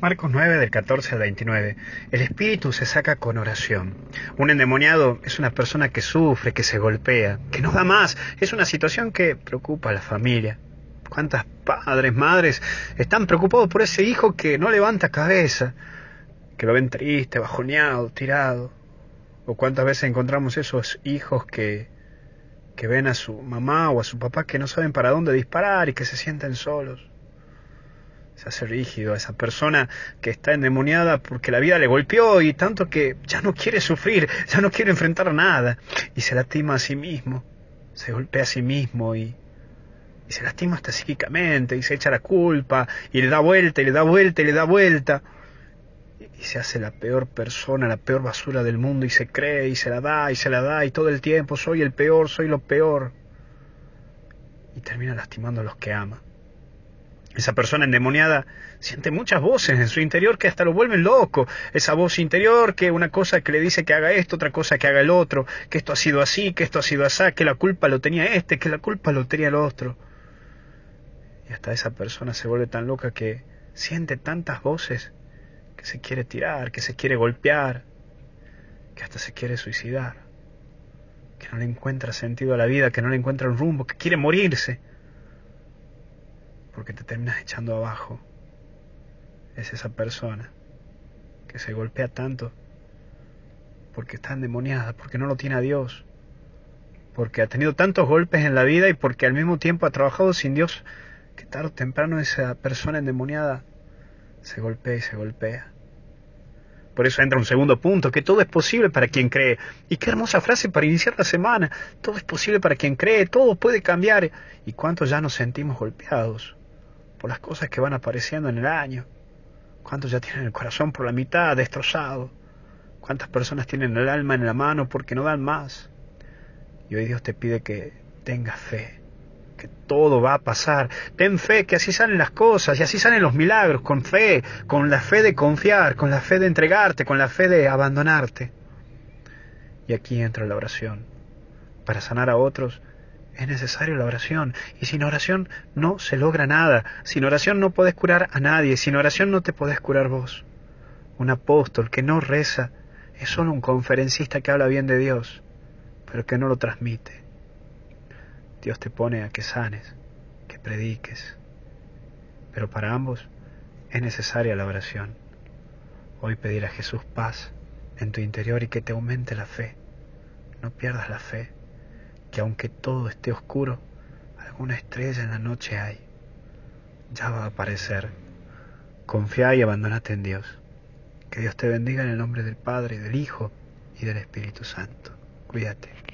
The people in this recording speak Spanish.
Marcos 9 del 14 al 29. El espíritu se saca con oración. Un endemoniado es una persona que sufre, que se golpea, que no da más. Es una situación que preocupa a la familia. ¿Cuántas padres, madres están preocupados por ese hijo que no levanta cabeza, que lo ven triste, bajoneado, tirado? ¿O cuántas veces encontramos esos hijos que, que ven a su mamá o a su papá que no saben para dónde disparar y que se sienten solos? Se hace rígido a esa persona que está endemoniada porque la vida le golpeó y tanto que ya no quiere sufrir, ya no quiere enfrentar nada. Y se lastima a sí mismo, se golpea a sí mismo y, se lastima hasta psíquicamente y se echa la culpa y le da vuelta y le da vuelta y le da vuelta. Y se hace la peor persona, la peor basura del mundo y se cree y se la da y se la da y todo el tiempo soy el peor, soy lo peor. Y termina lastimando a los que ama. Esa persona endemoniada siente muchas voces en su interior que hasta lo vuelven loco. Esa voz interior que una cosa que le dice que haga esto, otra cosa que haga el otro, que esto ha sido así, que esto ha sido así, que la culpa lo tenía este, que la culpa lo tenía el otro. Y hasta esa persona se vuelve tan loca que siente tantas voces que se quiere tirar, que se quiere golpear, que hasta se quiere suicidar, que no le encuentra sentido a la vida, que no le encuentra un rumbo, que quiere morirse porque te terminas echando abajo, es esa persona que se golpea tanto porque está endemoniada, porque no lo tiene a Dios, porque ha tenido tantos golpes en la vida y porque al mismo tiempo ha trabajado sin Dios, que tarde o temprano esa persona endemoniada se golpea y se golpea. Por eso entra un segundo punto, que todo es posible para quien cree. Y qué hermosa frase para iniciar la semana. Todo es posible para quien cree, todo puede cambiar. ¿Y cuántos ya nos sentimos golpeados? Por las cosas que van apareciendo en el año. ¿Cuántos ya tienen el corazón por la mitad destrozado? ¿Cuántas personas tienen el alma en la mano porque no dan más? Y hoy Dios te pide que tengas fe, que todo va a pasar. Ten fe, que así salen las cosas y así salen los milagros, con fe, con la fe de confiar, con la fe de entregarte, con la fe de abandonarte. Y aquí entra la oración, para sanar a otros es necesario la oración. Y sin oración no se logra nada. Sin oración no puedes curar a nadie. Sin oración no te podés curar vos. Un apóstol que no reza es solo un conferencista que habla bien de Dios, pero que no lo transmite. Dios te pone a que sanes, que prediques. Pero para ambos es necesaria la oración. Hoy pedir a Jesús paz en tu interior y que te aumente la fe. No pierdas la fe que aunque todo esté oscuro, alguna estrella en la noche hay. Ya va a aparecer. Confía y abandonate en Dios. Que Dios te bendiga en el nombre del Padre, del Hijo y del Espíritu Santo. Cuídate.